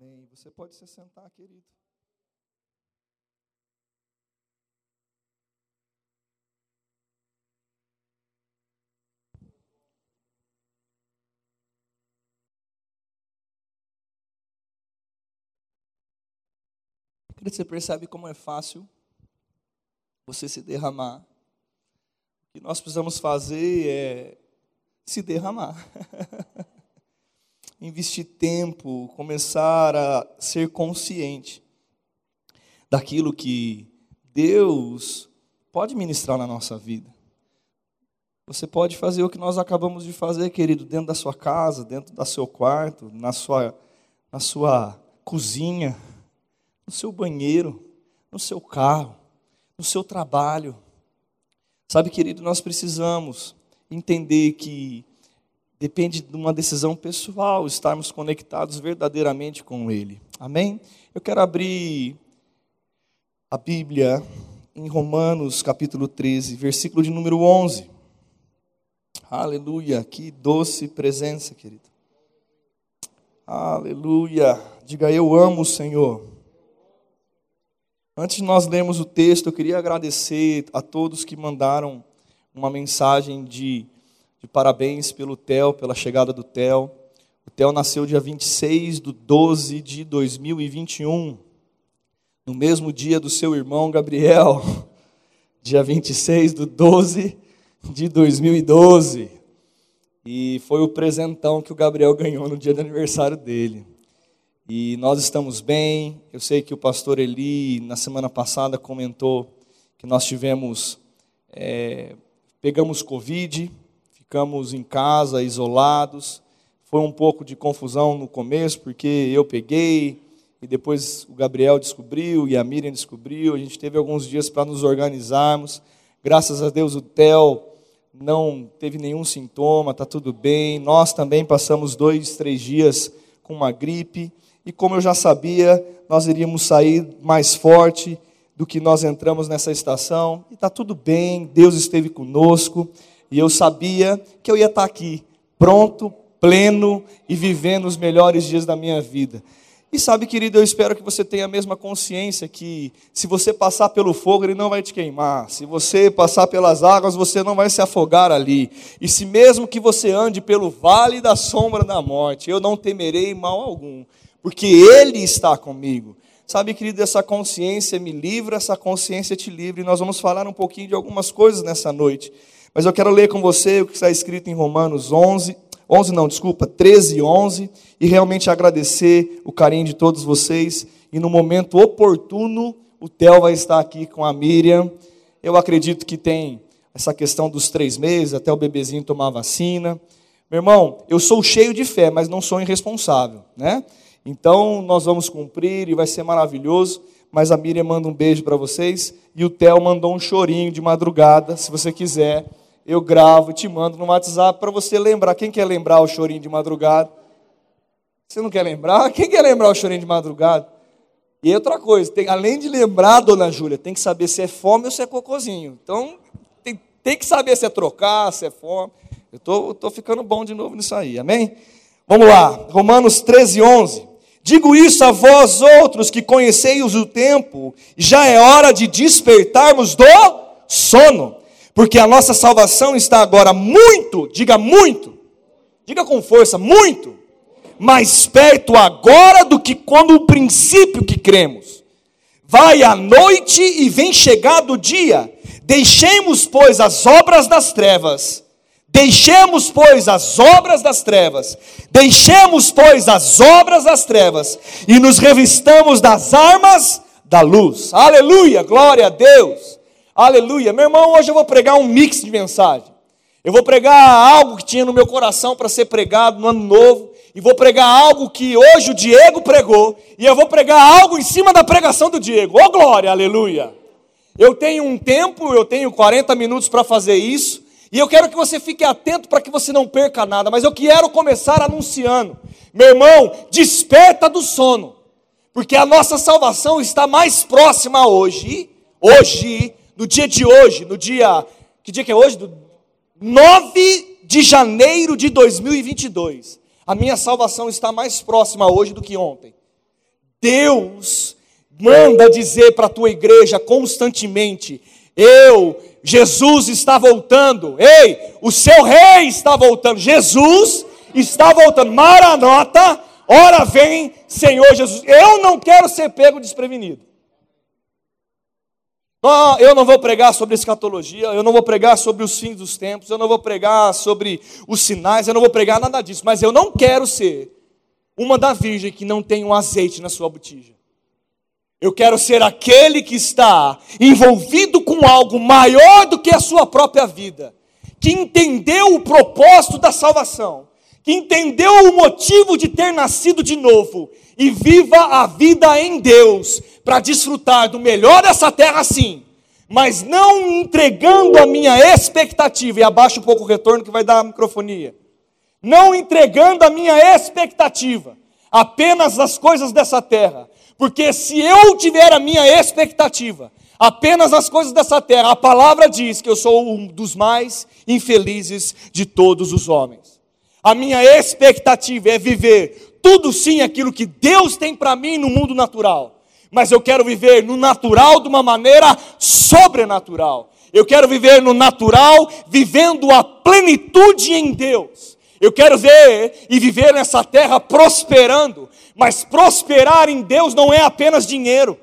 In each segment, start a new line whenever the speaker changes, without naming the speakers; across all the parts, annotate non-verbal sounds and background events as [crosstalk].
Amém. Você pode se sentar, querido. Você percebe como é fácil você se derramar. O que nós precisamos fazer é se derramar. [laughs] Investir tempo, começar a ser consciente daquilo que Deus pode ministrar na nossa vida. Você pode fazer o que nós acabamos de fazer, querido, dentro da sua casa, dentro do seu quarto, na sua, na sua cozinha, no seu banheiro, no seu carro, no seu trabalho. Sabe, querido, nós precisamos entender que depende de uma decisão pessoal estarmos conectados verdadeiramente com Ele. Amém? Eu quero abrir a Bíblia em Romanos capítulo 13, versículo de número 11. Aleluia, que doce presença, querido. Aleluia. Diga eu amo o Senhor. Antes de nós lermos o texto, eu queria agradecer a todos que mandaram uma mensagem de, de parabéns pelo Theo, pela chegada do Theo. O Theo nasceu dia 26 de 12 de 2021, no mesmo dia do seu irmão Gabriel, [laughs] dia 26 de 12 de 2012. E foi o presentão que o Gabriel ganhou no dia do aniversário dele. E nós estamos bem. Eu sei que o pastor Eli, na semana passada, comentou que nós tivemos, é, pegamos Covid, ficamos em casa, isolados. Foi um pouco de confusão no começo, porque eu peguei, e depois o Gabriel descobriu, e a Miriam descobriu. A gente teve alguns dias para nos organizarmos. Graças a Deus o Theo não teve nenhum sintoma, está tudo bem. Nós também passamos dois, três dias com uma gripe e como eu já sabia, nós iríamos sair mais forte do que nós entramos nessa estação. E está tudo bem, Deus esteve conosco, e eu sabia que eu ia estar aqui, pronto, pleno e vivendo os melhores dias da minha vida. E sabe, querido, eu espero que você tenha a mesma consciência que se você passar pelo fogo, ele não vai te queimar. Se você passar pelas águas, você não vai se afogar ali. E se mesmo que você ande pelo vale da sombra da morte, eu não temerei mal algum, porque Ele está comigo. Sabe, querido, essa consciência me livra, essa consciência te livra, e nós vamos falar um pouquinho de algumas coisas nessa noite. Mas eu quero ler com você o que está escrito em Romanos 11, 11 não, desculpa, 13 11, e realmente agradecer o carinho de todos vocês, e no momento oportuno, o Theo vai estar aqui com a Miriam. Eu acredito que tem essa questão dos três meses, até o bebezinho tomar vacina. Meu irmão, eu sou cheio de fé, mas não sou irresponsável, né? Então nós vamos cumprir e vai ser maravilhoso. Mas a Miriam manda um beijo para vocês e o Theo mandou um chorinho de madrugada. Se você quiser, eu gravo te mando no WhatsApp para você lembrar. Quem quer lembrar o chorinho de madrugada? Você não quer lembrar? Quem quer lembrar o chorinho de madrugada? E outra coisa, tem, além de lembrar, dona Júlia, tem que saber se é fome ou se é cocôzinho. Então, tem, tem que saber se é trocar, se é fome. Eu tô, tô ficando bom de novo nisso aí, amém? Vamos lá, Romanos 13, 11. Digo isso a vós outros que conheceis o tempo, já é hora de despertarmos do sono, porque a nossa salvação está agora muito, diga muito, diga com força, muito, mais perto agora do que quando o princípio que cremos. Vai a noite e vem chegado o dia, deixemos, pois, as obras das trevas Deixemos, pois, as obras das trevas, deixemos, pois, as obras das trevas, e nos revistamos das armas da luz. Aleluia, glória a Deus. Aleluia. Meu irmão, hoje eu vou pregar um mix de mensagem. Eu vou pregar algo que tinha no meu coração para ser pregado no ano novo, e vou pregar algo que hoje o Diego pregou, e eu vou pregar algo em cima da pregação do Diego. Oh glória, aleluia. Eu tenho um tempo, eu tenho 40 minutos para fazer isso. E eu quero que você fique atento para que você não perca nada, mas eu quero começar anunciando. Meu irmão, desperta do sono, porque a nossa salvação está mais próxima hoje, hoje, no dia de hoje, no dia, que dia que é hoje? Do 9 de janeiro de 2022. A minha salvação está mais próxima hoje do que ontem. Deus manda dizer para a tua igreja constantemente: eu, Jesus está voltando. Ei, o seu rei está voltando. Jesus está voltando. Maranata, ora vem, Senhor Jesus. Eu não quero ser pego desprevenido. Eu não vou pregar sobre escatologia, eu não vou pregar sobre os fins dos tempos, eu não vou pregar sobre os sinais, eu não vou pregar nada disso, mas eu não quero ser uma da virgem que não tem um azeite na sua botija. Eu quero ser aquele que está envolvido com algo maior do que a sua própria vida, que entendeu o propósito da salvação, que entendeu o motivo de ter nascido de novo e viva a vida em Deus para desfrutar do melhor dessa terra, sim, mas não entregando a minha expectativa, e abaixa um pouco o retorno que vai dar a microfonia, não entregando a minha expectativa apenas das coisas dessa terra, porque se eu tiver a minha expectativa apenas nas coisas dessa terra, a palavra diz que eu sou um dos mais infelizes de todos os homens. A minha expectativa é viver tudo sim aquilo que Deus tem para mim no mundo natural. Mas eu quero viver no natural de uma maneira sobrenatural. Eu quero viver no natural, vivendo a plenitude em Deus. Eu quero ver e viver nessa terra prosperando, mas prosperar em Deus não é apenas dinheiro.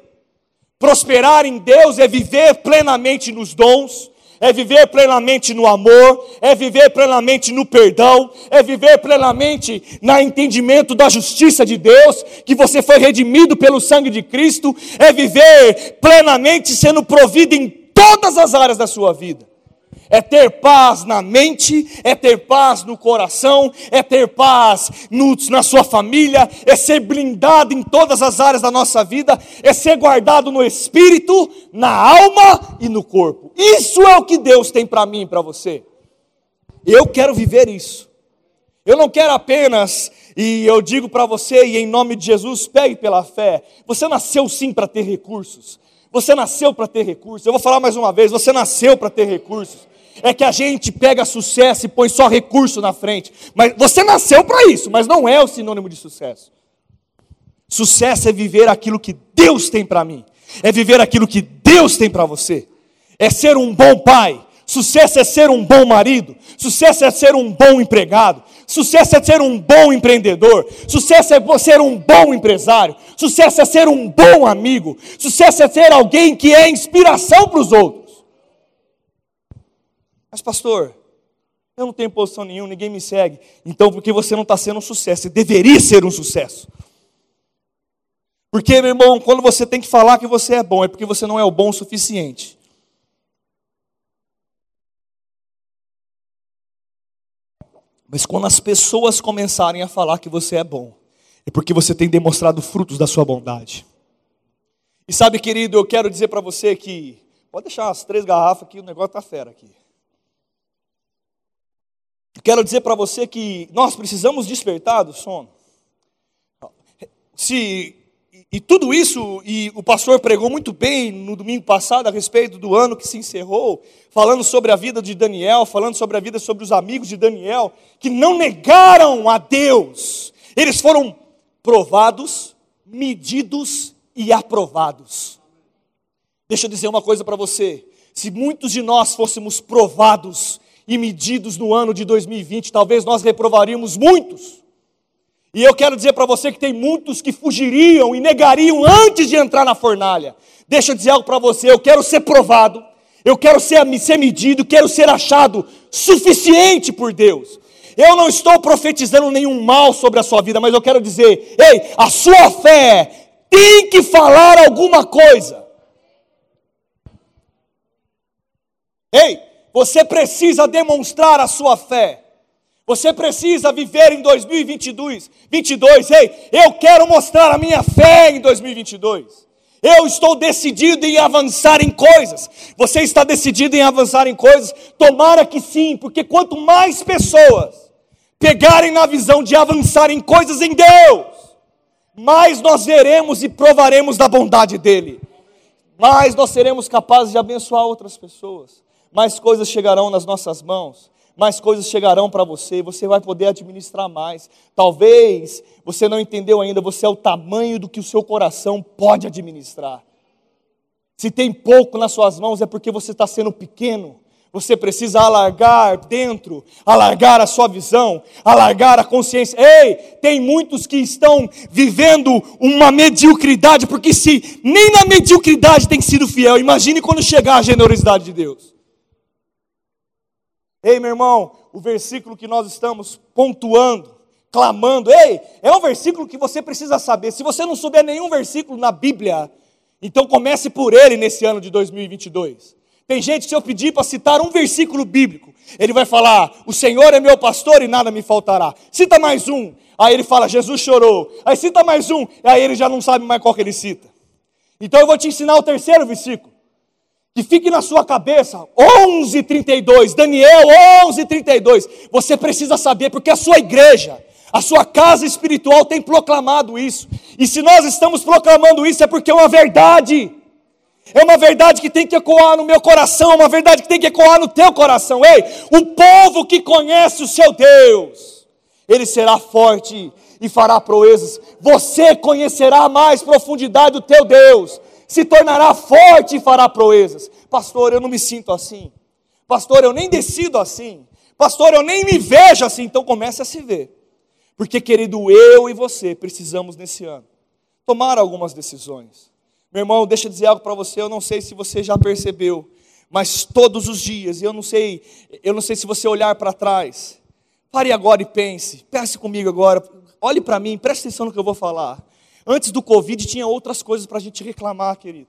Prosperar em Deus é viver plenamente nos dons, é viver plenamente no amor, é viver plenamente no perdão, é viver plenamente no entendimento da justiça de Deus, que você foi redimido pelo sangue de Cristo, é viver plenamente sendo provido em todas as áreas da sua vida é ter paz na mente, é ter paz no coração, é ter paz no, na sua família, é ser blindado em todas as áreas da nossa vida, é ser guardado no espírito, na alma e no corpo. Isso é o que Deus tem para mim e para você. Eu quero viver isso. Eu não quero apenas, e eu digo para você, e em nome de Jesus, pegue pela fé. Você nasceu sim para ter recursos. Você nasceu para ter recursos. Eu vou falar mais uma vez: você nasceu para ter recursos é que a gente pega sucesso e põe só recurso na frente. Mas você nasceu para isso, mas não é o sinônimo de sucesso. Sucesso é viver aquilo que Deus tem para mim. É viver aquilo que Deus tem para você. É ser um bom pai. Sucesso é ser um bom marido. Sucesso é ser um bom empregado. Sucesso é ser um bom empreendedor. Sucesso é ser um bom empresário. Sucesso é ser um bom amigo. Sucesso é ser alguém que é inspiração para os outros. Mas, pastor, eu não tenho posição nenhuma, ninguém me segue. Então, porque você não está sendo um sucesso, você deveria ser um sucesso. Porque, meu irmão, quando você tem que falar que você é bom, é porque você não é o bom o suficiente. Mas quando as pessoas começarem a falar que você é bom, é porque você tem demonstrado frutos da sua bondade. E sabe, querido, eu quero dizer para você que. Pode deixar as três garrafas aqui, o negócio está fera aqui. Quero dizer para você que nós precisamos despertar do sono. Se, e tudo isso, e o pastor pregou muito bem no domingo passado a respeito do ano que se encerrou, falando sobre a vida de Daniel, falando sobre a vida sobre os amigos de Daniel, que não negaram a Deus, eles foram provados, medidos e aprovados. Deixa eu dizer uma coisa para você: se muitos de nós fôssemos provados, e medidos no ano de 2020, talvez nós reprovaríamos muitos. E eu quero dizer para você que tem muitos que fugiriam e negariam antes de entrar na fornalha. Deixa eu dizer algo para você, eu quero ser provado, eu quero ser, ser medido, quero ser achado suficiente por Deus. Eu não estou profetizando nenhum mal sobre a sua vida, mas eu quero dizer, ei, a sua fé tem que falar alguma coisa. Ei, você precisa demonstrar a sua fé. Você precisa viver em 2022. 22, ei, eu quero mostrar a minha fé em 2022. Eu estou decidido em avançar em coisas. Você está decidido em avançar em coisas? Tomara que sim, porque quanto mais pessoas pegarem na visão de avançar em coisas em Deus, mais nós veremos e provaremos da bondade dEle, mais nós seremos capazes de abençoar outras pessoas mais coisas chegarão nas nossas mãos, mais coisas chegarão para você, você vai poder administrar mais. Talvez você não entendeu ainda, você é o tamanho do que o seu coração pode administrar. Se tem pouco nas suas mãos, é porque você está sendo pequeno. Você precisa alargar dentro, alargar a sua visão, alargar a consciência. Ei, tem muitos que estão vivendo uma mediocridade, porque se nem na mediocridade tem sido fiel, imagine quando chegar a generosidade de Deus. Ei, meu irmão, o versículo que nós estamos pontuando, clamando, ei, é um versículo que você precisa saber. Se você não souber nenhum versículo na Bíblia, então comece por ele nesse ano de 2022. Tem gente que se eu pedir para citar um versículo bíblico, ele vai falar: "O Senhor é meu pastor e nada me faltará". Cita mais um. Aí ele fala: "Jesus chorou". Aí cita mais um, aí ele já não sabe mais qual que ele cita. Então eu vou te ensinar o terceiro versículo que fique na sua cabeça, 11:32, Daniel 11:32. Você precisa saber porque a sua igreja, a sua casa espiritual tem proclamado isso. E se nós estamos proclamando isso é porque é uma verdade. É uma verdade que tem que ecoar no meu coração, uma verdade que tem que ecoar no teu coração. Ei, o povo que conhece o seu Deus, ele será forte e fará proezas. Você conhecerá mais profundidade do teu Deus se tornará forte e fará proezas. Pastor, eu não me sinto assim. Pastor, eu nem decido assim. Pastor, eu nem me vejo assim. Então comece a se ver. Porque, querido, eu e você precisamos nesse ano tomar algumas decisões. Meu irmão, deixa eu dizer algo para você, eu não sei se você já percebeu, mas todos os dias, eu não sei, eu não sei se você olhar para trás. Pare agora e pense. Pense comigo agora. Olhe para mim, preste atenção no que eu vou falar. Antes do Covid tinha outras coisas para a gente reclamar, querido.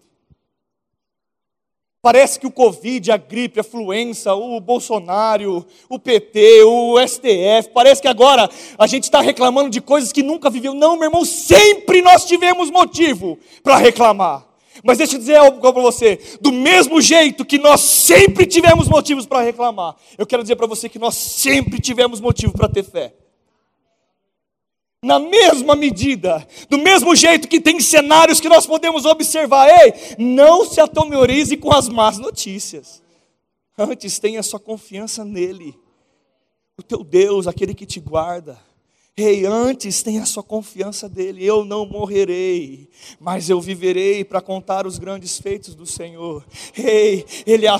Parece que o Covid, a gripe, a fluença, o Bolsonaro, o PT, o STF, parece que agora a gente está reclamando de coisas que nunca viveu. Não, meu irmão, sempre nós tivemos motivo para reclamar. Mas deixa eu dizer algo para você: do mesmo jeito que nós sempre tivemos motivos para reclamar, eu quero dizer para você que nós sempre tivemos motivo para ter fé na mesma medida, do mesmo jeito que tem cenários que nós podemos observar, ei, não se atomorize com as más notícias. Antes tenha sua confiança nele, o teu Deus, aquele que te guarda. Ei, antes tenha sua confiança dele. Eu não morrerei, mas eu viverei para contar os grandes feitos do Senhor. Ei, ele é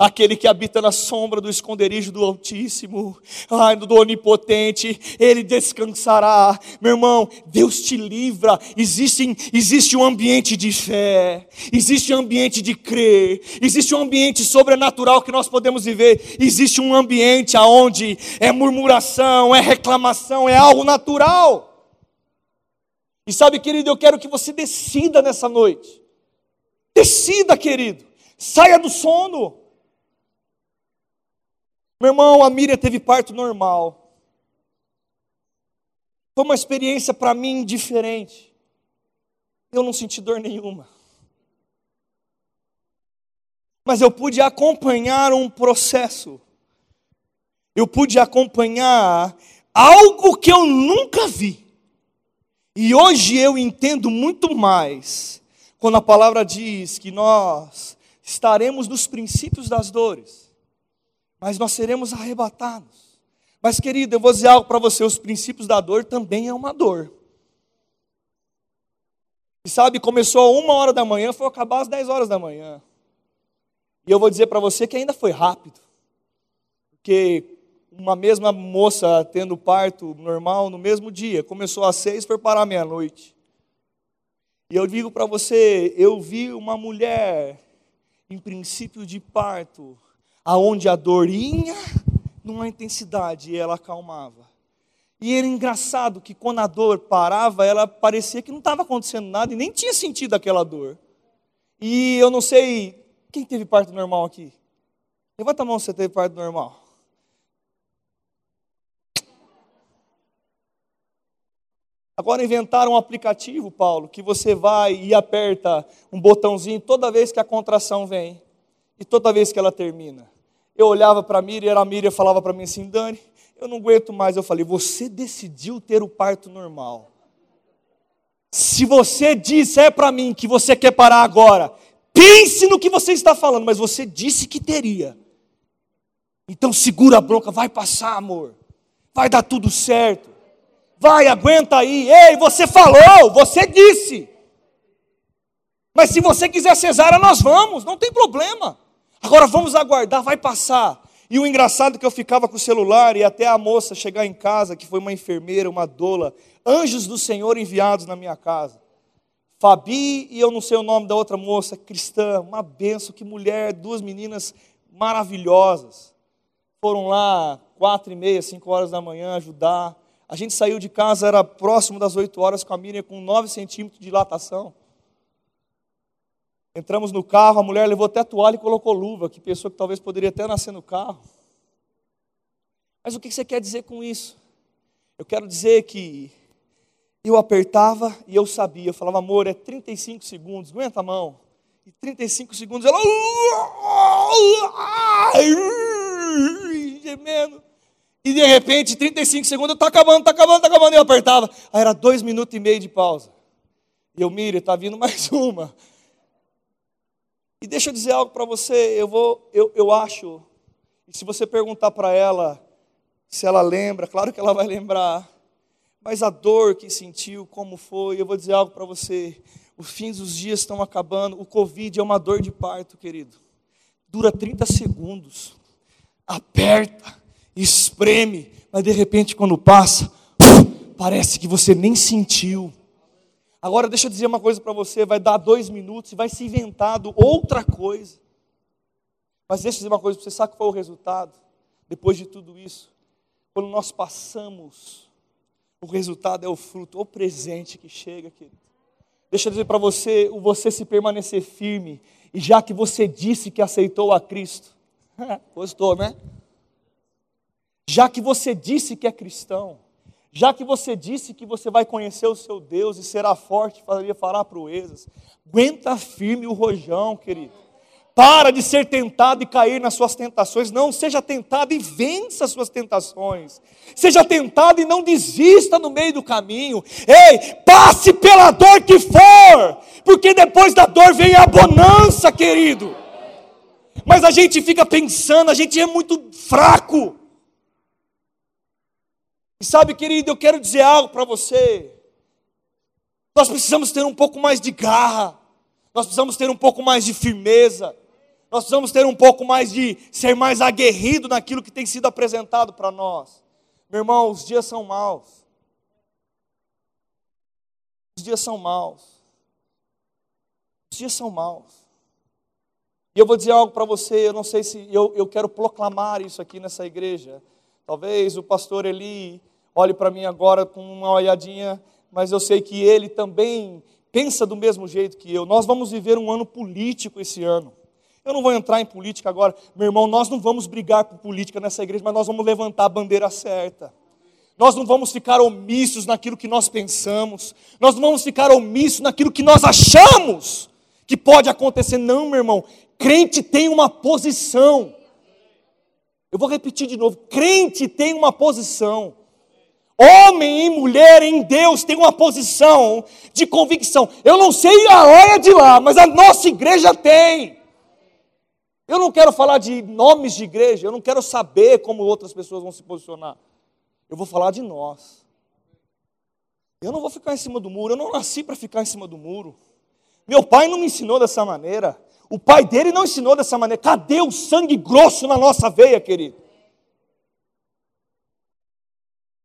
aquele que habita na sombra do esconderijo do Altíssimo, ai, do Onipotente. Ele descansará. Meu irmão, Deus te livra. Existe, existe um ambiente de fé, existe um ambiente de crer, existe um ambiente sobrenatural que nós podemos viver. Existe um ambiente aonde é murmuração, é reclamação, é algo algo natural. E sabe, querido, eu quero que você decida nessa noite. Decida, querido. Saia do sono. Meu irmão, a Miriam teve parto normal. Foi uma experiência para mim diferente. Eu não senti dor nenhuma. Mas eu pude acompanhar um processo. Eu pude acompanhar algo que eu nunca vi. E hoje eu entendo muito mais quando a palavra diz que nós estaremos nos princípios das dores, mas nós seremos arrebatados. Mas, querido, eu vou dizer algo para você: os princípios da dor também é uma dor. E sabe, começou a uma hora da manhã, foi acabar às dez horas da manhã. E eu vou dizer para você que ainda foi rápido. Porque uma mesma moça tendo parto normal no mesmo dia. Começou às seis, foi parar meia-noite. E eu digo para você, eu vi uma mulher em princípio de parto, aonde a dor ia numa intensidade e ela acalmava. E era engraçado que quando a dor parava, ela parecia que não estava acontecendo nada e nem tinha sentido aquela dor. E eu não sei, quem teve parto normal aqui? Levanta a mão se você teve parto normal. Agora inventaram um aplicativo, Paulo, que você vai e aperta um botãozinho toda vez que a contração vem e toda vez que ela termina. Eu olhava para a Miriam a Miriam falava para mim assim: Dani, eu não aguento mais. Eu falei: Você decidiu ter o parto normal. Se você disser para mim que você quer parar agora, pense no que você está falando, mas você disse que teria. Então segura a bronca, vai passar, amor. Vai dar tudo certo. Vai, aguenta aí. Ei, você falou, você disse. Mas se você quiser cesárea, nós vamos, não tem problema. Agora vamos aguardar, vai passar. E o engraçado é que eu ficava com o celular e até a moça chegar em casa, que foi uma enfermeira, uma doula, anjos do Senhor enviados na minha casa. Fabi e eu não sei o nome da outra moça, cristã, uma benção, que mulher, duas meninas maravilhosas. Foram lá quatro e meia, cinco horas da manhã ajudar. A gente saiu de casa, era próximo das oito horas, com a Miriam com nove centímetros de dilatação. Entramos no carro, a mulher levou até toalha e colocou luva, que pensou que talvez poderia até nascer no carro. Mas o que você quer dizer com isso? Eu quero dizer que eu apertava e eu sabia, eu falava, amor, é 35 segundos, aguenta a mão. E 35 segundos ela. Gemendo. E de repente, 35 segundos, está acabando, está acabando, está acabando. Eu apertava. Aí era dois minutos e meio de pausa. E eu, Miriam, está vindo mais [laughs] uma. E deixa eu dizer algo para você, eu vou, eu, eu acho, e se você perguntar para ela se ela lembra, claro que ela vai lembrar, mas a dor que sentiu, como foi, eu vou dizer algo para você, os fins dos dias estão acabando, o Covid é uma dor de parto, querido, dura 30 segundos, aperta, espreme, mas de repente quando passa, parece que você nem sentiu. Agora deixa eu dizer uma coisa para você, vai dar dois minutos e vai se inventado outra coisa. Mas deixa eu dizer uma coisa para você, sabe qual foi o resultado? Depois de tudo isso, quando nós passamos, o resultado é o fruto, o presente que chega, querido. Deixa eu dizer para você, o você se permanecer firme, e já que você disse que aceitou a Cristo, [laughs] gostou, né? Já que você disse que é cristão, já que você disse que você vai conhecer o seu Deus e será forte, faria falar proezas, aguenta firme o rojão, querido. Para de ser tentado e cair nas suas tentações. Não, seja tentado e vença as suas tentações. Seja tentado e não desista no meio do caminho. Ei, passe pela dor que for, porque depois da dor vem a bonança, querido. Mas a gente fica pensando, a gente é muito fraco. E sabe, querido, eu quero dizer algo para você. Nós precisamos ter um pouco mais de garra, nós precisamos ter um pouco mais de firmeza, nós precisamos ter um pouco mais de ser mais aguerrido naquilo que tem sido apresentado para nós. Meu irmão, os dias são maus. Os dias são maus. Os dias são maus. E eu vou dizer algo para você, eu não sei se eu, eu quero proclamar isso aqui nessa igreja. Talvez o pastor Eli olhe para mim agora com uma olhadinha, mas eu sei que ele também pensa do mesmo jeito que eu. Nós vamos viver um ano político esse ano. Eu não vou entrar em política agora, meu irmão, nós não vamos brigar por política nessa igreja, mas nós vamos levantar a bandeira certa. Nós não vamos ficar omissos naquilo que nós pensamos, nós não vamos ficar omissos naquilo que nós achamos que pode acontecer. Não, meu irmão, crente tem uma posição. Eu vou repetir de novo: crente tem uma posição. Homem e mulher em Deus tem uma posição de convicção. Eu não sei a hora de lá, mas a nossa igreja tem. Eu não quero falar de nomes de igreja, eu não quero saber como outras pessoas vão se posicionar. Eu vou falar de nós. Eu não vou ficar em cima do muro, eu não nasci para ficar em cima do muro. Meu pai não me ensinou dessa maneira. O pai dele não ensinou dessa maneira. Cadê o sangue grosso na nossa veia, querido?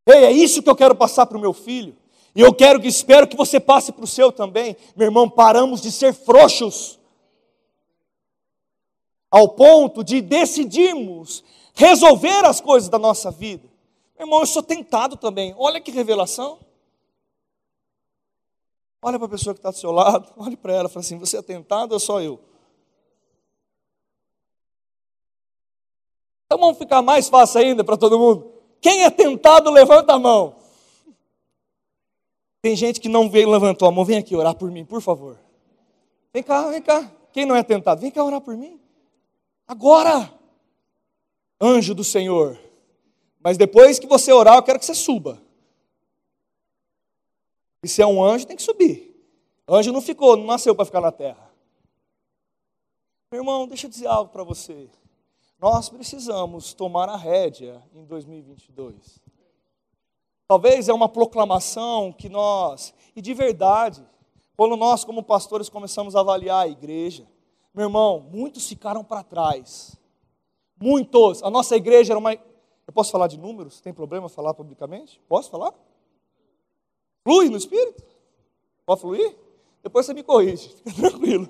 Ei, é isso que eu quero passar para o meu filho. E eu quero que espero que você passe para o seu também. Meu irmão, paramos de ser frouxos. Ao ponto de decidirmos resolver as coisas da nossa vida. Meu irmão, eu sou tentado também. Olha que revelação. Olha para a pessoa que está do seu lado, [laughs] olhe para ela e fala assim: Você é tentado ou só eu? Então vamos ficar mais fácil ainda para todo mundo. Quem é tentado, levanta a mão. Tem gente que não veio, levantou a mão. Vem aqui orar por mim, por favor. Vem cá, vem cá. Quem não é tentado, vem cá orar por mim. Agora, anjo do Senhor. Mas depois que você orar, eu quero que você suba. E se é um anjo, tem que subir. Anjo não ficou, não nasceu para ficar na terra. Meu irmão, deixa eu dizer algo para você. Nós precisamos tomar a rédea em 2022. Talvez é uma proclamação que nós, e de verdade, quando nós, como pastores, começamos a avaliar a igreja, meu irmão, muitos ficaram para trás. Muitos. A nossa igreja era uma. Eu posso falar de números? Tem problema falar publicamente? Posso falar? Flui no espírito? Pode fluir? Depois você me corrige, [laughs] fica tranquilo.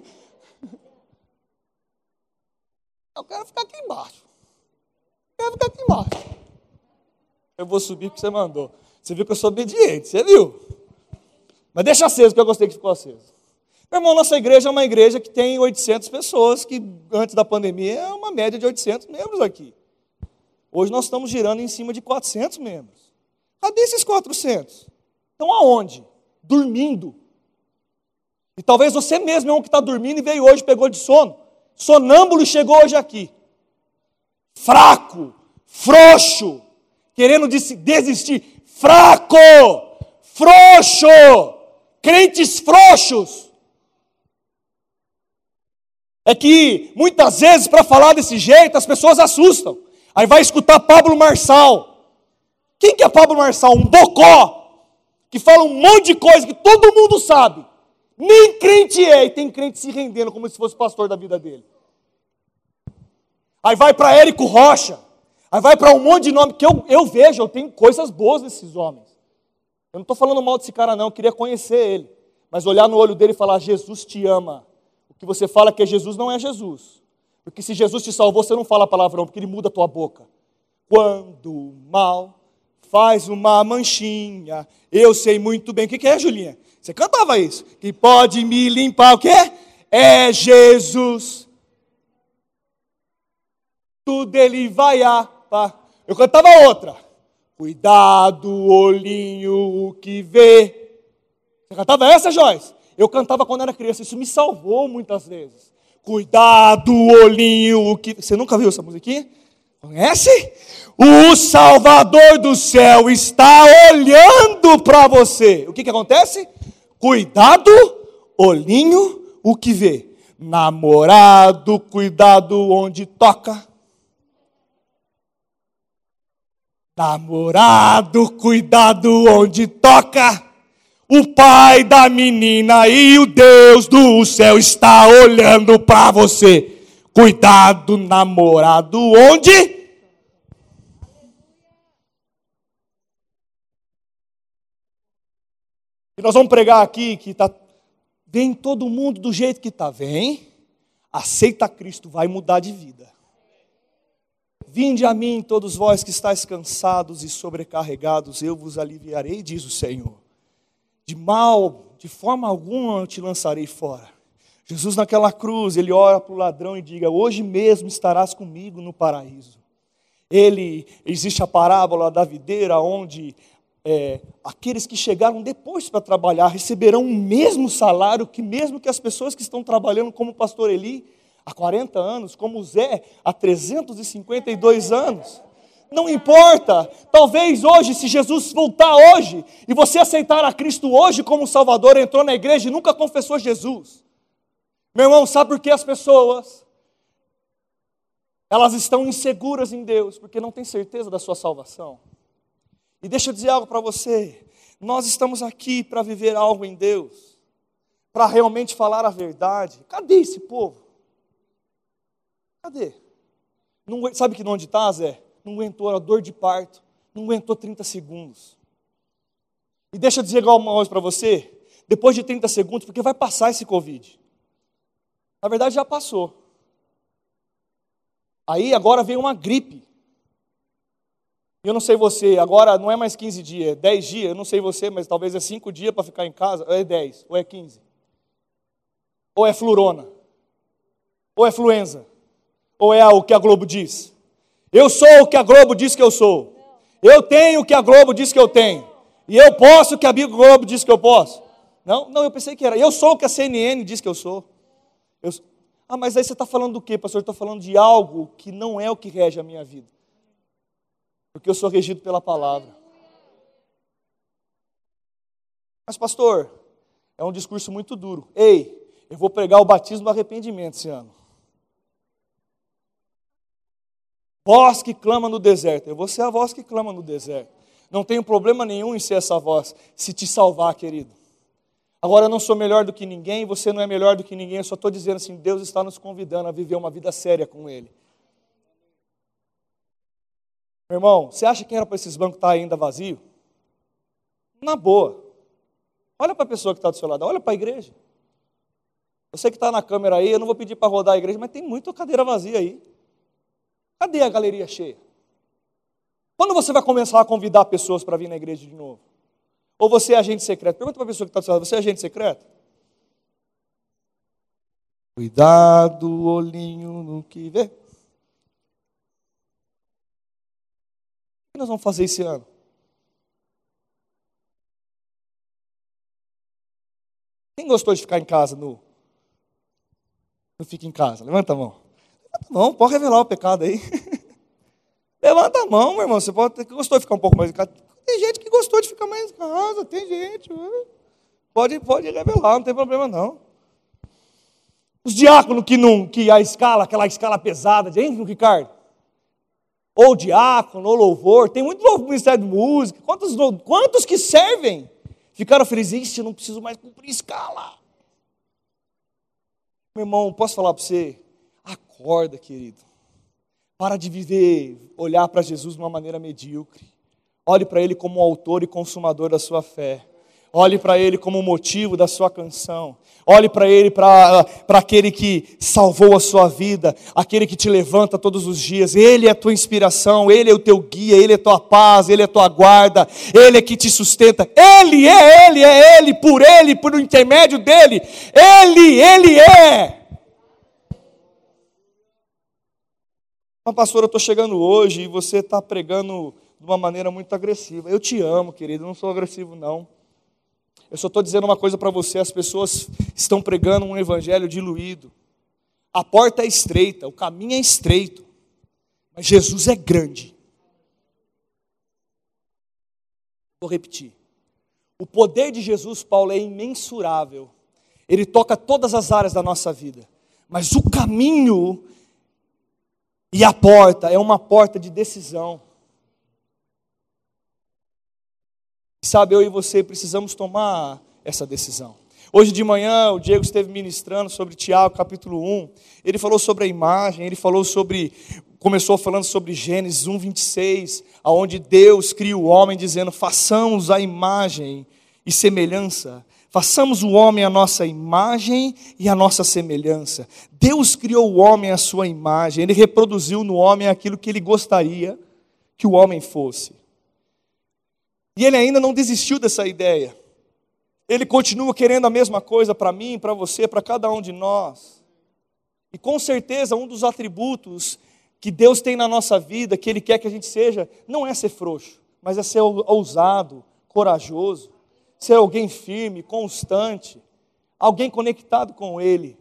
Eu quero ficar aqui embaixo. Eu quero ficar aqui embaixo. Eu vou subir porque você mandou. Você viu que eu sou obediente, você viu? Mas deixa aceso, que eu gostei que ficou aceso. Meu irmão, nossa igreja é uma igreja que tem 800 pessoas, que antes da pandemia é uma média de 800 membros aqui. Hoje nós estamos girando em cima de 400 membros. Cadê esses 400? Estão aonde? Dormindo. E talvez você mesmo é um que está dormindo e veio hoje, pegou de sono. Sonâmbulo chegou hoje aqui. Fraco, frouxo, querendo desistir. Fraco, frouxo, crentes frouxos. É que muitas vezes, para falar desse jeito, as pessoas assustam. Aí vai escutar Pablo Marçal. Quem que é Pablo Marçal? Um bocó, que fala um monte de coisa que todo mundo sabe. Nem crente é, e tem crente se rendendo como se fosse pastor da vida dele. Aí vai para Érico Rocha. Aí vai para um monte de nome que eu, eu vejo, eu tenho coisas boas nesses homens. Eu não estou falando mal desse cara, não, eu queria conhecer ele. Mas olhar no olho dele e falar: Jesus te ama que você fala que é Jesus não é Jesus. Porque se Jesus te salvou, você não fala palavrão, porque ele muda a tua boca. Quando o mal faz uma manchinha, eu sei muito bem. O que, que é, Julinha? Você cantava isso. Que pode me limpar, o quê? É Jesus. Tudo ele vai a. Eu cantava outra. Cuidado, olhinho, o que vê. Você cantava essa, Joyce? Eu cantava quando era criança, isso me salvou muitas vezes. Cuidado, olhinho, o que. Você nunca viu essa musiquinha? Conhece? O Salvador do céu está olhando para você. O que, que acontece? Cuidado, olhinho, o que vê. Namorado, cuidado onde toca. Namorado, cuidado onde toca. O pai da menina e o Deus do céu está olhando para você. Cuidado, namorado, onde? E nós vamos pregar aqui que tá vem todo mundo do jeito que está, vem. Aceita Cristo, vai mudar de vida. Vinde a mim, todos vós que estáis cansados e sobrecarregados, eu vos aliviarei, diz o Senhor de mal, de forma alguma eu te lançarei fora. Jesus naquela cruz, ele ora para o ladrão e diga: Hoje mesmo estarás comigo no paraíso. Ele, existe a parábola da videira, onde é, aqueles que chegaram depois para trabalhar receberão o mesmo salário que mesmo que as pessoas que estão trabalhando como o pastor Eli há 40 anos, como Zé há 352 anos. Não importa. Talvez hoje, se Jesus voltar hoje e você aceitar a Cristo hoje como Salvador, entrou na igreja e nunca confessou Jesus. Meu irmão, sabe por que as pessoas elas estão inseguras em Deus porque não têm certeza da sua salvação? E deixa eu dizer algo para você. Nós estamos aqui para viver algo em Deus, para realmente falar a verdade. Cadê esse povo? Cadê? Não, sabe que onde está, Zé? não aguentou a dor de parto, não aguentou 30 segundos. E deixa eu dizer uma coisa para você, depois de 30 segundos, porque vai passar esse Covid. Na verdade já passou. Aí agora vem uma gripe. Eu não sei você, agora não é mais 15 dias, é 10 dias, eu não sei você, mas talvez é 5 dias para ficar em casa, ou é 10, ou é 15. Ou é flurona, ou é fluenza, ou é o que a Globo diz. Eu sou o que a Globo diz que eu sou. Eu tenho o que a Globo diz que eu tenho. E eu posso o que a Globo diz que eu posso. Não, não, eu pensei que era. Eu sou o que a CNN diz que eu sou. Eu... Ah, mas aí você está falando do quê, pastor? Eu estou falando de algo que não é o que rege a minha vida. Porque eu sou regido pela palavra. Mas, pastor, é um discurso muito duro. Ei, eu vou pregar o batismo do arrependimento esse ano. Voz que clama no deserto. Eu vou ser a voz que clama no deserto. Não tenho problema nenhum em ser essa voz, se te salvar, querido. Agora eu não sou melhor do que ninguém, você não é melhor do que ninguém, eu só estou dizendo assim: Deus está nos convidando a viver uma vida séria com Ele. Meu irmão, você acha que era para esses bancos estar ainda vazio? Na boa. Olha para a pessoa que está do seu lado, olha para a igreja. Você que está na câmera aí, eu não vou pedir para rodar a igreja, mas tem muita cadeira vazia aí. Cadê a galeria cheia? Quando você vai começar a convidar pessoas para vir na igreja de novo? Ou você é agente secreto? Pergunta para a pessoa que está do seu lado, você é agente secreto? Cuidado, olhinho no que vê. Que nós vamos fazer esse ano? Quem gostou de ficar em casa no não fica em casa? Levanta a mão. Levanta a mão, pode revelar o pecado aí. [laughs] Levanta a mão, meu irmão. Você pode gostou de ficar um pouco mais em casa. Tem gente que gostou de ficar mais em casa, tem gente. Pode, pode revelar, não tem problema não. Os diáconos que não, que a escala, aquela escala pesada, gente, Ricardo? Ou diácono, ou louvor, tem muito novo ministério de música. Quantos, quantos que servem? Ficaram felizes, não preciso mais cumprir escala. Meu irmão, posso falar para você? Acorda, querido. Para de viver, olhar para Jesus de uma maneira medíocre. Olhe para Ele como autor e consumador da sua fé. Olhe para Ele como motivo da sua canção. Olhe para Ele, para aquele que salvou a sua vida, aquele que te levanta todos os dias. Ele é a tua inspiração, Ele é o teu guia, Ele é a tua paz, Ele é a tua guarda, Ele é que te sustenta. Ele é Ele, é Ele, por Ele, por o intermédio dEle. Ele, Ele é. Mas, pastor, eu estou chegando hoje e você está pregando de uma maneira muito agressiva. Eu te amo, querido, eu não sou agressivo, não. Eu só estou dizendo uma coisa para você: as pessoas estão pregando um evangelho diluído. A porta é estreita, o caminho é estreito, mas Jesus é grande. Vou repetir. O poder de Jesus, Paulo, é imensurável. Ele toca todas as áreas da nossa vida. Mas o caminho e a porta é uma porta de decisão. Sabe, eu e você precisamos tomar essa decisão. Hoje de manhã o Diego esteve ministrando sobre Tiago, capítulo 1. Ele falou sobre a imagem, ele falou sobre começou falando sobre Gênesis 1, 26, aonde Deus cria o homem dizendo: "Façamos a imagem e semelhança Façamos o homem a nossa imagem e a nossa semelhança. Deus criou o homem à sua imagem, ele reproduziu no homem aquilo que ele gostaria que o homem fosse. E ele ainda não desistiu dessa ideia. Ele continua querendo a mesma coisa para mim, para você, para cada um de nós. E com certeza um dos atributos que Deus tem na nossa vida, que Ele quer que a gente seja, não é ser frouxo, mas é ser ousado, corajoso, ser alguém firme, constante, alguém conectado com Ele.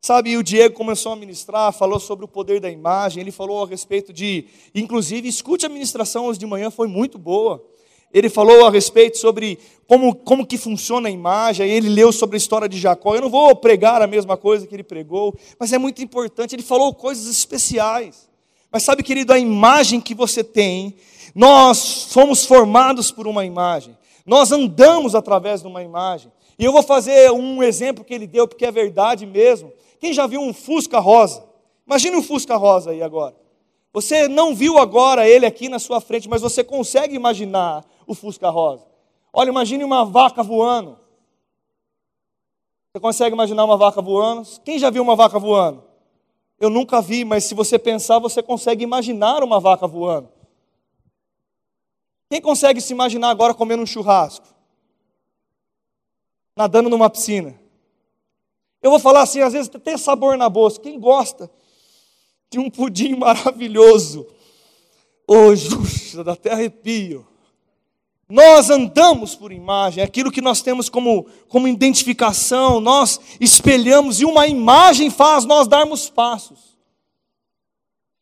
Sabe, o Diego começou a ministrar, falou sobre o poder da imagem, ele falou a respeito de, inclusive, escute a ministração hoje de manhã, foi muito boa. Ele falou a respeito sobre como, como que funciona a imagem, ele leu sobre a história de Jacó. Eu não vou pregar a mesma coisa que ele pregou, mas é muito importante, ele falou coisas especiais. Mas sabe, querido, a imagem que você tem, nós somos formados por uma imagem. Nós andamos através de uma imagem. E eu vou fazer um exemplo que ele deu, porque é verdade mesmo. Quem já viu um Fusca rosa? Imagine um Fusca rosa aí agora. Você não viu agora ele aqui na sua frente, mas você consegue imaginar o Fusca rosa. Olha, imagine uma vaca voando. Você consegue imaginar uma vaca voando? Quem já viu uma vaca voando? Eu nunca vi, mas se você pensar, você consegue imaginar uma vaca voando. Quem consegue se imaginar agora comendo um churrasco? Nadando numa piscina? Eu vou falar assim, às vezes tem sabor na bolsa. Quem gosta de um pudim maravilhoso? Hoje, oh, dá até arrepio. Nós andamos por imagem, é aquilo que nós temos como, como identificação, nós espelhamos e uma imagem faz nós darmos passos.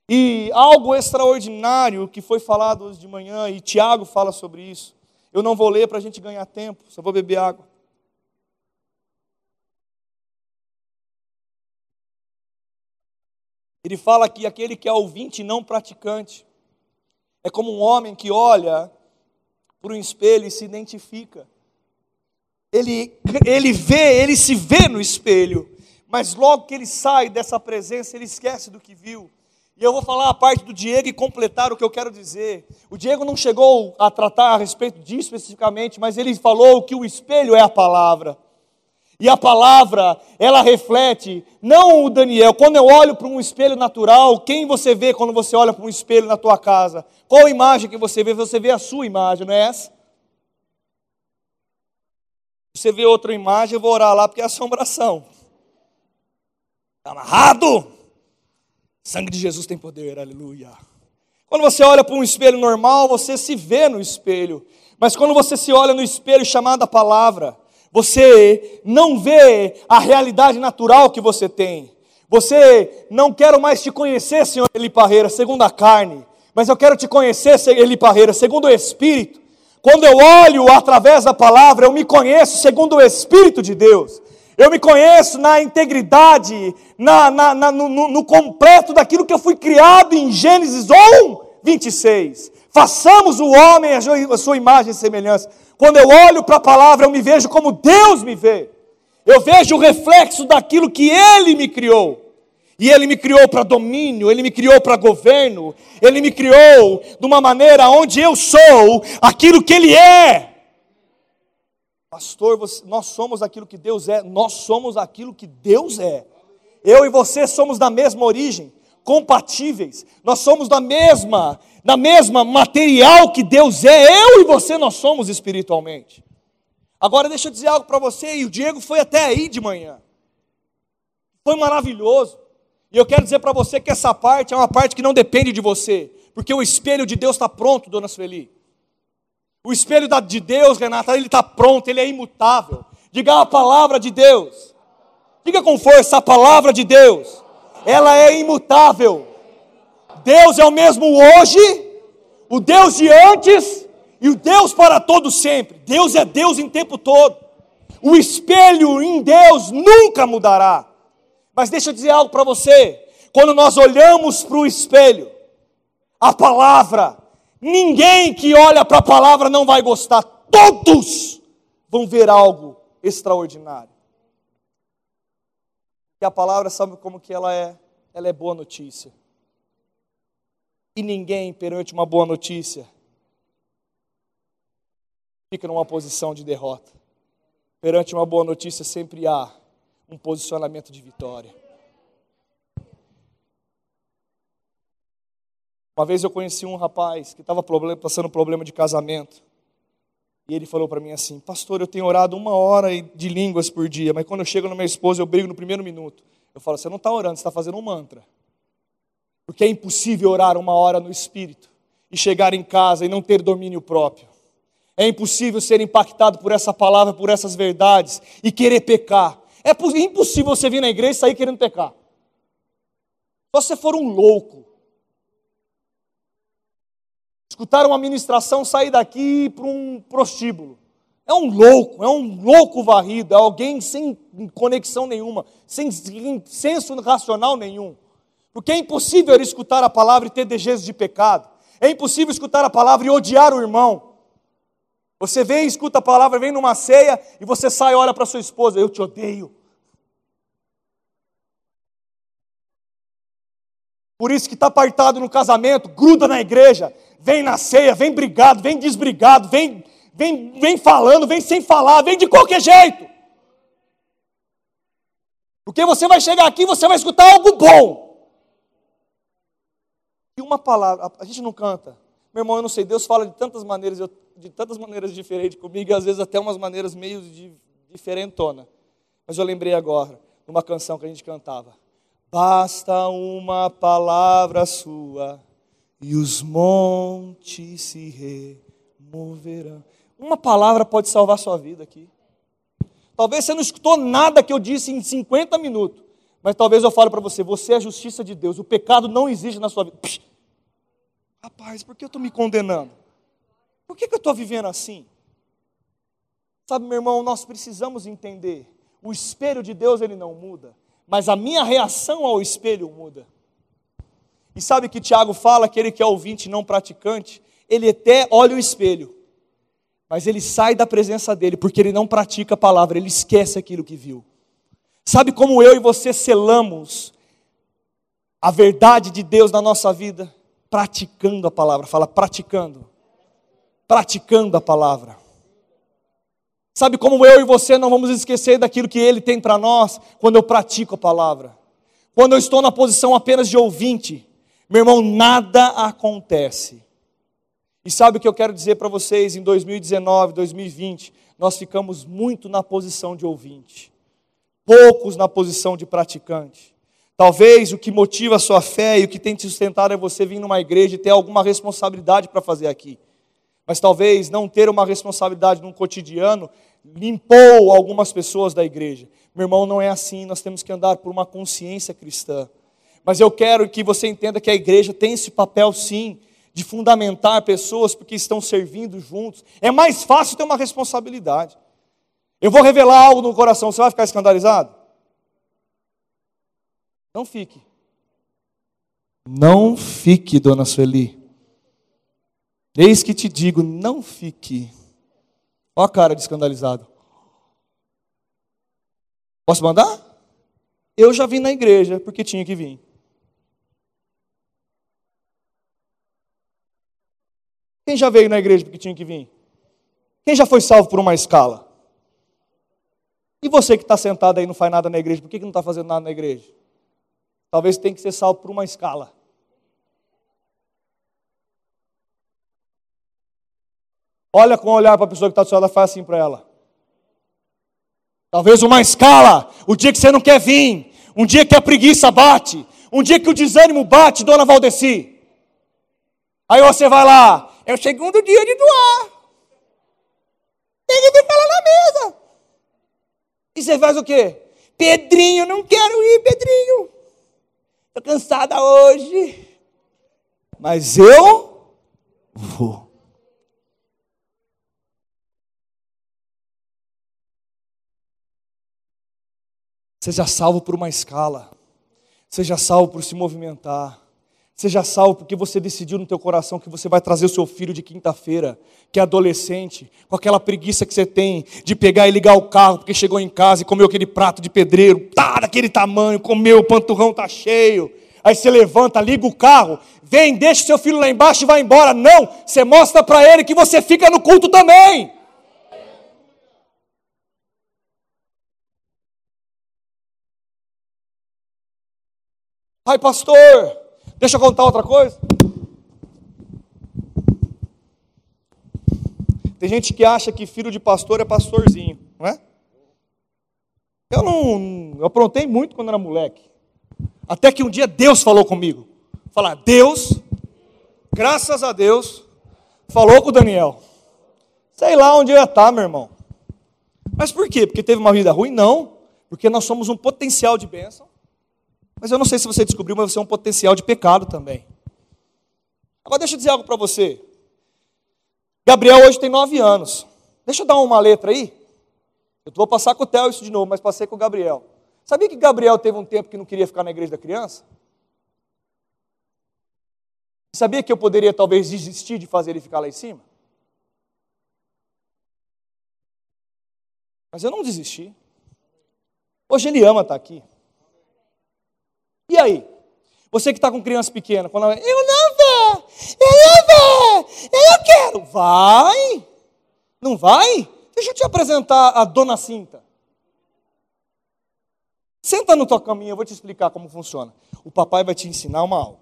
E algo extraordinário que foi falado hoje de manhã, e Tiago fala sobre isso. Eu não vou ler para a gente ganhar tempo, só vou beber água. Ele fala que aquele que é ouvinte e não praticante é como um homem que olha para um espelho e se identifica. Ele, ele vê, ele se vê no espelho, mas logo que ele sai dessa presença, ele esquece do que viu. E eu vou falar a parte do Diego e completar o que eu quero dizer. O Diego não chegou a tratar a respeito disso especificamente, mas ele falou que o espelho é a palavra. E a palavra, ela reflete, não o Daniel, quando eu olho para um espelho natural, quem você vê quando você olha para um espelho na tua casa? Qual imagem que você vê? Você vê a sua imagem, não é essa? Você vê outra imagem, eu vou orar lá porque é assombração. Está amarrado! Sangue de Jesus tem poder, aleluia. Quando você olha para um espelho normal, você se vê no espelho. Mas quando você se olha no espelho chamado a palavra, você não vê a realidade natural que você tem. Você não quero mais te conhecer, Senhor Eli Parreira, segundo a carne, mas eu quero te conhecer, Eli Parreira, segundo o Espírito. Quando eu olho através da palavra, eu me conheço segundo o Espírito de Deus. Eu me conheço na integridade, na, na, na no, no, completo daquilo que eu fui criado em Gênesis 1, 26. Façamos o homem a sua imagem e semelhança. Quando eu olho para a palavra, eu me vejo como Deus me vê. Eu vejo o reflexo daquilo que Ele me criou. E Ele me criou para domínio, Ele me criou para governo, Ele me criou de uma maneira onde eu sou aquilo que Ele é. Pastor, você, nós somos aquilo que Deus é, nós somos aquilo que Deus é. Eu e você somos da mesma origem, compatíveis, nós somos da mesma na mesma material que Deus é, eu e você nós somos espiritualmente. Agora deixa eu dizer algo para você, e o Diego foi até aí de manhã. Foi maravilhoso. E eu quero dizer para você que essa parte é uma parte que não depende de você, porque o espelho de Deus está pronto, dona Sueli. O espelho de Deus, Renata, ele está pronto, ele é imutável. Diga a palavra de Deus. Diga com força a palavra de Deus. Ela é imutável. Deus é o mesmo hoje, o Deus de antes e o Deus para todo sempre. Deus é Deus em tempo todo. O espelho em Deus nunca mudará. Mas deixa eu dizer algo para você. Quando nós olhamos para o espelho, a palavra, ninguém que olha para a palavra não vai gostar. Todos vão ver algo extraordinário. E a palavra sabe como que ela é? Ela é boa notícia. E ninguém, perante uma boa notícia, fica numa posição de derrota. Perante uma boa notícia, sempre há um posicionamento de vitória. Uma vez eu conheci um rapaz que estava passando problema de casamento. E ele falou para mim assim: Pastor, eu tenho orado uma hora de línguas por dia, mas quando eu chego na minha esposa, eu brigo no primeiro minuto. Eu falo: Você não está orando, você está fazendo um mantra. Porque é impossível orar uma hora no espírito e chegar em casa e não ter domínio próprio. É impossível ser impactado por essa palavra, por essas verdades e querer pecar. É impossível você vir na igreja e sair querendo pecar. Só se você for um louco. Escutar uma ministração, sair daqui para um prostíbulo. É um louco, é um louco varrido, é alguém sem conexão nenhuma, sem senso racional nenhum. Porque é impossível escutar a palavra e ter desejos de pecado. É impossível escutar a palavra e odiar o irmão. Você vem, escuta a palavra, vem numa ceia e você sai e olha para sua esposa, eu te odeio. Por isso que está apartado no casamento, gruda na igreja, vem na ceia, vem brigado, vem desbrigado, vem, vem, vem falando, vem sem falar, vem de qualquer jeito. Porque você vai chegar aqui e você vai escutar algo bom. Uma palavra, a gente não canta. Meu irmão, eu não sei, Deus fala de tantas maneiras, de tantas maneiras diferentes comigo, e às vezes até umas maneiras meio diferentona. Mas eu lembrei agora, de uma canção que a gente cantava. Basta uma palavra sua e os montes se removerão. Uma palavra pode salvar sua vida aqui. Talvez você não escutou nada que eu disse em 50 minutos. Mas talvez eu fale para você, você é a justiça de Deus, o pecado não existe na sua vida. Psh! Rapaz, por que eu estou me condenando? Por que, que eu estou vivendo assim? Sabe, meu irmão, nós precisamos entender, o espelho de Deus ele não muda, mas a minha reação ao espelho muda. E sabe que Tiago fala, aquele que é ouvinte, não praticante, ele até olha o espelho, mas ele sai da presença dele, porque ele não pratica a palavra, ele esquece aquilo que viu. Sabe como eu e você selamos a verdade de Deus na nossa vida? Praticando a palavra, fala praticando. Praticando a palavra. Sabe como eu e você não vamos esquecer daquilo que Ele tem para nós quando eu pratico a palavra? Quando eu estou na posição apenas de ouvinte, meu irmão, nada acontece. E sabe o que eu quero dizer para vocês em 2019, 2020? Nós ficamos muito na posição de ouvinte, poucos na posição de praticante. Talvez o que motiva a sua fé e o que tem te sustentado é você vir numa igreja e ter alguma responsabilidade para fazer aqui. Mas talvez não ter uma responsabilidade no cotidiano limpou algumas pessoas da igreja. Meu irmão, não é assim, nós temos que andar por uma consciência cristã. Mas eu quero que você entenda que a igreja tem esse papel sim, de fundamentar pessoas porque estão servindo juntos. É mais fácil ter uma responsabilidade. Eu vou revelar algo no coração, você vai ficar escandalizado? Não fique. Não fique, dona Sueli. Eis que te digo, não fique. Olha a cara de escandalizado. Posso mandar? Eu já vim na igreja porque tinha que vir. Quem já veio na igreja porque tinha que vir? Quem já foi salvo por uma escala? E você que está sentado aí não faz nada na igreja, por que, que não está fazendo nada na igreja? Talvez tenha que ser salvo por uma escala. Olha com o olhar para a pessoa que está do seu lado faz assim para ela. Talvez uma escala, o dia que você não quer vir, um dia que a preguiça bate, um dia que o desânimo bate, dona Valdeci. Aí você vai lá, é o segundo dia de doar. Tem que ficar lá na mesa. E você faz o quê? Pedrinho, não quero ir, Pedrinho. Estou cansada hoje. Mas eu vou. Seja salvo por uma escala. Seja salvo por se movimentar. Seja salvo porque você decidiu no teu coração que você vai trazer o seu filho de quinta-feira, que é adolescente, com aquela preguiça que você tem de pegar e ligar o carro porque chegou em casa e comeu aquele prato de pedreiro, tá daquele tamanho, comeu, o panturrão tá cheio. Aí você levanta, liga o carro, vem, deixa seu filho lá embaixo e vai embora. Não, você mostra para ele que você fica no culto também. Ai, pastor, deixa eu contar outra coisa. Tem gente que acha que filho de pastor é pastorzinho, não é? Eu não, eu aprontei muito quando era moleque. Até que um dia Deus falou comigo. Falar, Deus, graças a Deus, falou com o Daniel. Sei lá onde eu ia estar, meu irmão. Mas por quê? Porque teve uma vida ruim? Não. Porque nós somos um potencial de bênção. Mas eu não sei se você descobriu, mas você é um potencial de pecado também. Agora deixa eu dizer algo para você. Gabriel hoje tem nove anos. Deixa eu dar uma letra aí. Eu vou passar com o Theo isso de novo, mas passei com o Gabriel. Sabia que Gabriel teve um tempo que não queria ficar na igreja da criança? Sabia que eu poderia talvez desistir de fazer ele ficar lá em cima? Mas eu não desisti. Hoje ele ama estar aqui. E aí? Você que está com criança pequena, quando ela, eu não vou, eu não vou, eu quero. Vai! Não vai? Deixa eu te apresentar a dona Cinta. Senta no tua caminho, eu vou te explicar como funciona. O papai vai te ensinar uma aula.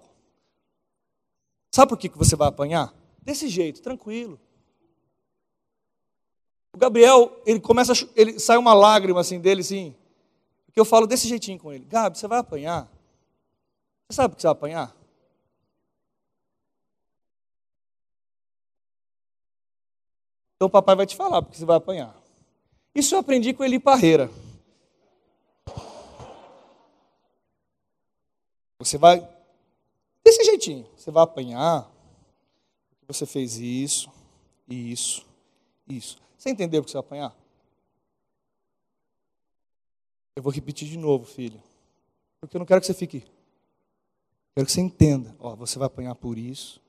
Sabe por que você vai apanhar? Desse jeito, tranquilo. O Gabriel, ele começa, ele sai uma lágrima assim dele, assim, porque eu falo desse jeitinho com ele. Gabi, você vai apanhar? Você sabe por que você vai apanhar? Então o papai vai te falar porque você vai apanhar. Isso eu aprendi com Eli Parreira. Você vai desse jeitinho, você vai apanhar. Você fez isso, isso, isso. Você entendeu o que você vai apanhar? Eu vou repetir de novo, filho. Porque eu não quero que você fique Quero que você entenda. Ó, você vai apanhar por isso,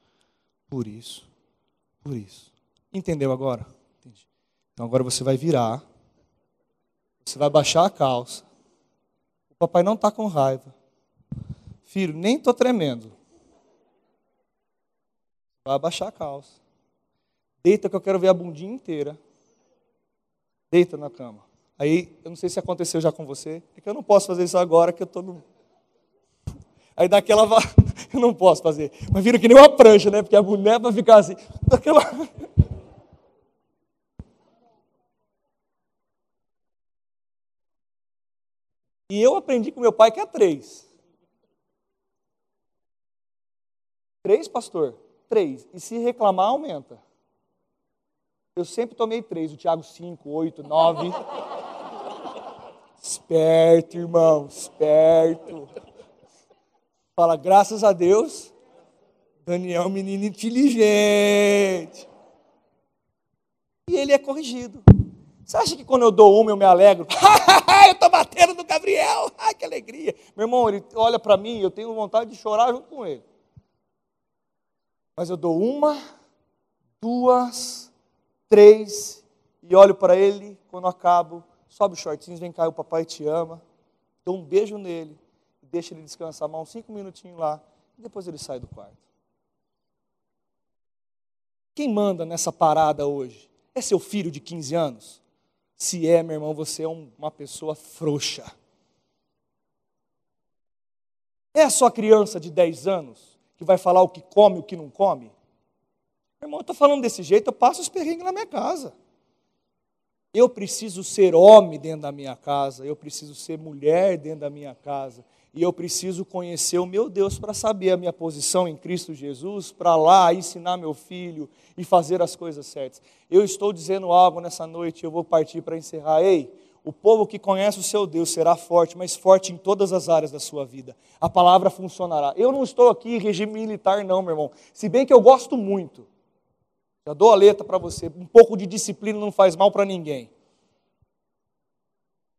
por isso, por isso. Entendeu agora? Entendi. Então agora você vai virar. Você vai baixar a calça. O papai não está com raiva. Filho, nem estou tremendo. Vai abaixar a calça. Deita que eu quero ver a bundinha inteira. Deita na cama. Aí, eu não sei se aconteceu já com você. É que eu não posso fazer isso agora que eu estou no. Aí daquela. [laughs] Eu não posso fazer. Mas vira que nem uma prancha, né? Porque a mulher vai ficar assim. Daquela. [laughs] E eu aprendi com meu pai que é três. Três, pastor? Três. E se reclamar, aumenta. Eu sempre tomei três, o Tiago cinco, oito, nove. [laughs] esperto, irmão, esperto. Fala, graças a Deus, Daniel é um menino inteligente. E ele é corrigido. Você acha que quando eu dou uma eu me alegro? [laughs] eu estou batendo no Gabriel, [laughs] ai que alegria. Meu irmão, ele olha para mim, eu tenho vontade de chorar junto com ele. Mas eu dou uma, duas, três, e olho para ele, quando acabo, sobe os shortinhos, vem cá, o papai te ama, dou um beijo nele, deixa ele descansar mais uns cinco minutinhos lá, e depois ele sai do quarto. Quem manda nessa parada hoje? É seu filho de 15 anos? Se é, meu irmão, você é uma pessoa frouxa. É a sua criança de 10 anos que vai falar o que come e o que não come? Meu irmão, eu estou falando desse jeito, eu passo os perrengues na minha casa. Eu preciso ser homem dentro da minha casa, eu preciso ser mulher dentro da minha casa, e eu preciso conhecer o meu Deus para saber a minha posição em Cristo Jesus, para lá ensinar meu filho e fazer as coisas certas. Eu estou dizendo algo nessa noite, eu vou partir para encerrar. Ei, o povo que conhece o seu Deus será forte, mas forte em todas as áreas da sua vida. A palavra funcionará. Eu não estou aqui em regime militar, não, meu irmão. Se bem que eu gosto muito. Já dou a letra para você. Um pouco de disciplina não faz mal para ninguém.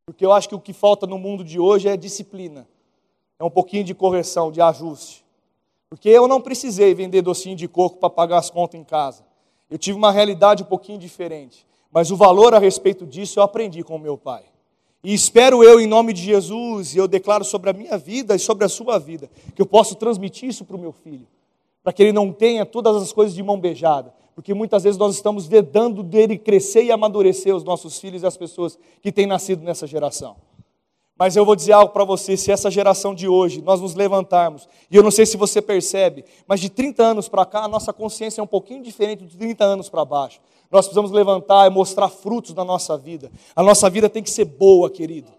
Porque eu acho que o que falta no mundo de hoje é disciplina. É um pouquinho de correção, de ajuste. Porque eu não precisei vender docinho de coco para pagar as contas em casa. Eu tive uma realidade um pouquinho diferente. Mas o valor a respeito disso eu aprendi com o meu pai. E espero eu, em nome de Jesus, e eu declaro sobre a minha vida e sobre a sua vida, que eu possa transmitir isso para o meu filho, para que ele não tenha todas as coisas de mão beijada, porque muitas vezes nós estamos vedando dele crescer e amadurecer os nossos filhos e as pessoas que têm nascido nessa geração. Mas eu vou dizer algo para você: se essa geração de hoje nós nos levantarmos, e eu não sei se você percebe, mas de 30 anos para cá, a nossa consciência é um pouquinho diferente de 30 anos para baixo. Nós precisamos levantar e mostrar frutos na nossa vida. A nossa vida tem que ser boa, querido.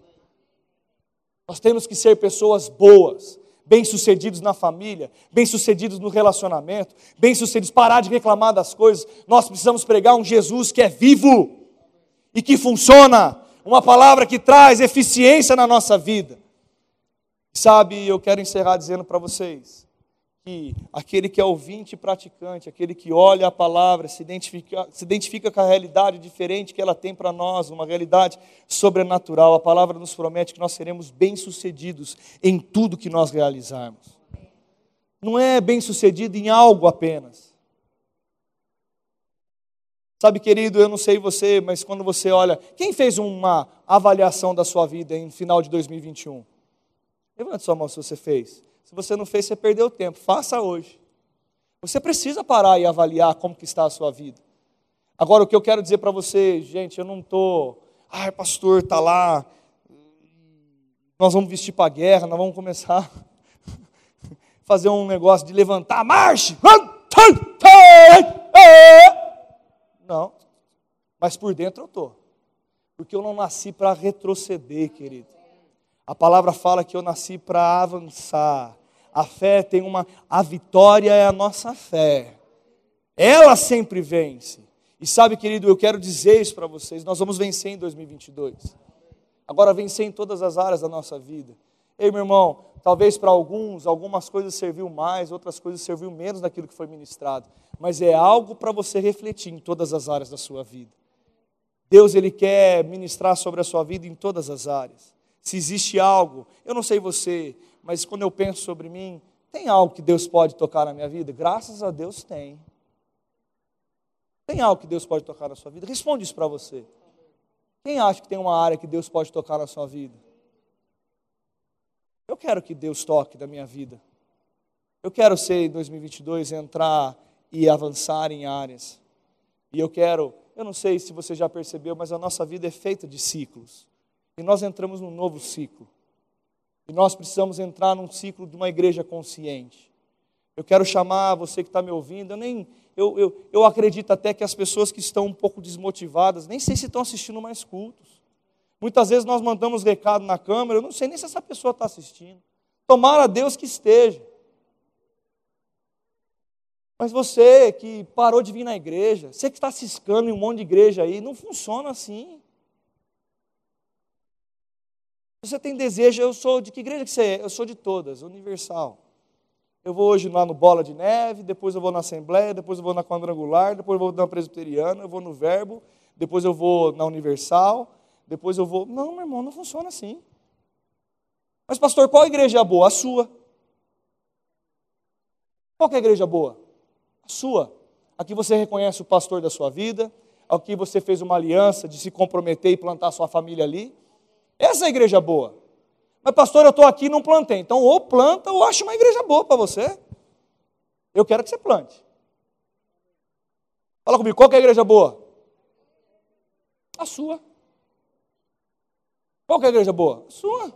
Nós temos que ser pessoas boas bem-sucedidos na família, bem-sucedidos no relacionamento, bem-sucedidos, parar de reclamar das coisas. Nós precisamos pregar um Jesus que é vivo e que funciona, uma palavra que traz eficiência na nossa vida. Sabe, eu quero encerrar dizendo para vocês que aquele que é ouvinte e praticante, aquele que olha a palavra, se identifica, se identifica com a realidade diferente que ela tem para nós, uma realidade sobrenatural. A palavra nos promete que nós seremos bem-sucedidos em tudo que nós realizarmos. Não é bem-sucedido em algo apenas. Sabe, querido, eu não sei você, mas quando você olha, quem fez uma avaliação da sua vida em final de 2021? Levante sua mão se você fez. Se você não fez, você perdeu tempo. Faça hoje. Você precisa parar e avaliar como que está a sua vida. Agora, o que eu quero dizer para você, gente, eu não estou... Ai, pastor, está lá... Nós vamos vestir para a guerra, nós vamos começar a [laughs] fazer um negócio de levantar, marche! Não. Mas por dentro eu estou. Porque eu não nasci para retroceder, querido. A palavra fala que eu nasci para avançar. A fé tem uma. A vitória é a nossa fé. Ela sempre vence. E sabe, querido, eu quero dizer isso para vocês: nós vamos vencer em 2022. Agora, vencer em todas as áreas da nossa vida. Ei, meu irmão, talvez para alguns, algumas coisas serviu mais, outras coisas serviu menos daquilo que foi ministrado. Mas é algo para você refletir em todas as áreas da sua vida. Deus, Ele quer ministrar sobre a sua vida em todas as áreas se existe algo, eu não sei você, mas quando eu penso sobre mim, Tem algo que Deus pode tocar na minha vida? Graças a Deus tem. Tem algo que Deus pode tocar na sua vida? Responde isso para você. Quem acha que tem uma área que Deus pode tocar na sua vida? Eu quero que Deus toque na minha vida. Eu quero ser em 2022 entrar e avançar em áreas. E eu quero, eu não sei se você já percebeu, mas a nossa vida é feita de ciclos. E nós entramos num novo ciclo. E nós precisamos entrar num ciclo de uma igreja consciente. Eu quero chamar você que está me ouvindo, eu nem eu, eu, eu acredito até que as pessoas que estão um pouco desmotivadas, nem sei se estão assistindo mais cultos. Muitas vezes nós mandamos recado na câmera, eu não sei nem se essa pessoa está assistindo. Tomara Deus que esteja. Mas você que parou de vir na igreja, você que está ciscando em um monte de igreja aí, não funciona assim. Você tem desejo, eu sou de que igreja que você é? Eu sou de todas, universal. Eu vou hoje lá no Bola de Neve, depois eu vou na Assembleia, depois eu vou na Quadrangular, depois eu vou na Presbiteriana, eu vou no Verbo, depois eu vou na Universal, depois eu vou. Não, meu irmão, não funciona assim. Mas, pastor, qual igreja é boa? A sua. Qual é a igreja boa? A sua. Aqui você reconhece o pastor da sua vida, aqui você fez uma aliança de se comprometer e plantar sua família ali. Essa é a igreja boa. Mas, pastor, eu estou aqui e não plantei. Então, ou planta ou acha uma igreja boa para você. Eu quero que você plante. Fala comigo, qual é a igreja boa? A sua. Qual é a igreja boa? A sua.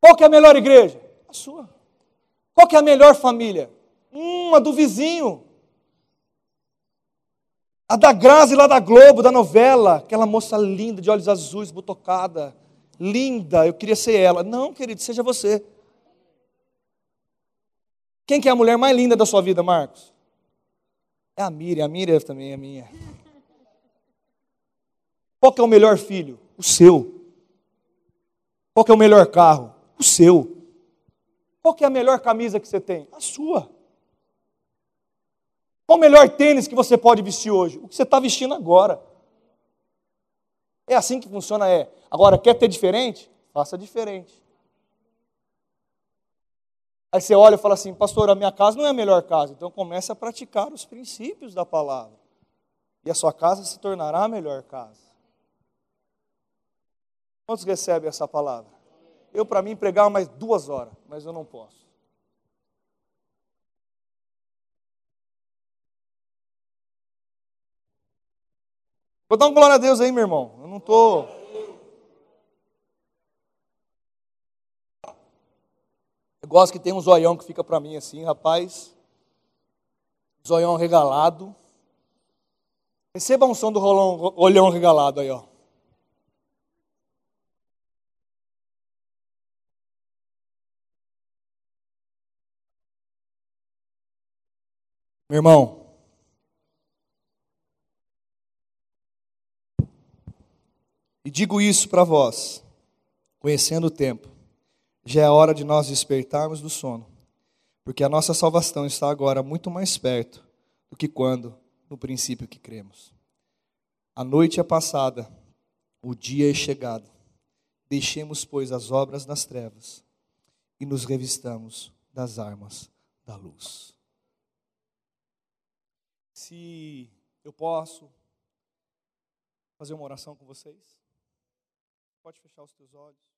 Qual é a melhor igreja? A sua. Qual é a melhor família? Uma do vizinho. A da Grazi lá da Globo, da novela, aquela moça linda, de olhos azuis, botocada, linda, eu queria ser ela. Não, querido, seja você. Quem que é a mulher mais linda da sua vida, Marcos? É a Miriam, a Miriam também é minha. Qual que é o melhor filho? O seu. Qual é o melhor carro? O seu. Qual é a melhor camisa que você tem? A sua. Qual o melhor tênis que você pode vestir hoje? O que você está vestindo agora. É assim que funciona, é. Agora, quer ter diferente? Faça diferente. Aí você olha e fala assim, pastor, a minha casa não é a melhor casa. Então comece a praticar os princípios da palavra. E a sua casa se tornará a melhor casa. Quantos recebem essa palavra? Eu, para mim, pregar mais duas horas, mas eu não posso. Vou dar um glória a Deus aí, meu irmão. Eu não estou. Eu gosto que tem um zoião que fica para mim assim, rapaz. Zoião regalado. Receba um som do rolão, olhão regalado aí, ó. Meu irmão, E digo isso para vós, conhecendo o tempo, já é hora de nós despertarmos do sono, porque a nossa salvação está agora muito mais perto do que quando, no princípio, que cremos. A noite é passada, o dia é chegado. Deixemos, pois, as obras das trevas e nos revistamos das armas da luz. Se eu posso fazer uma oração com vocês? Pode fechar os teus olhos.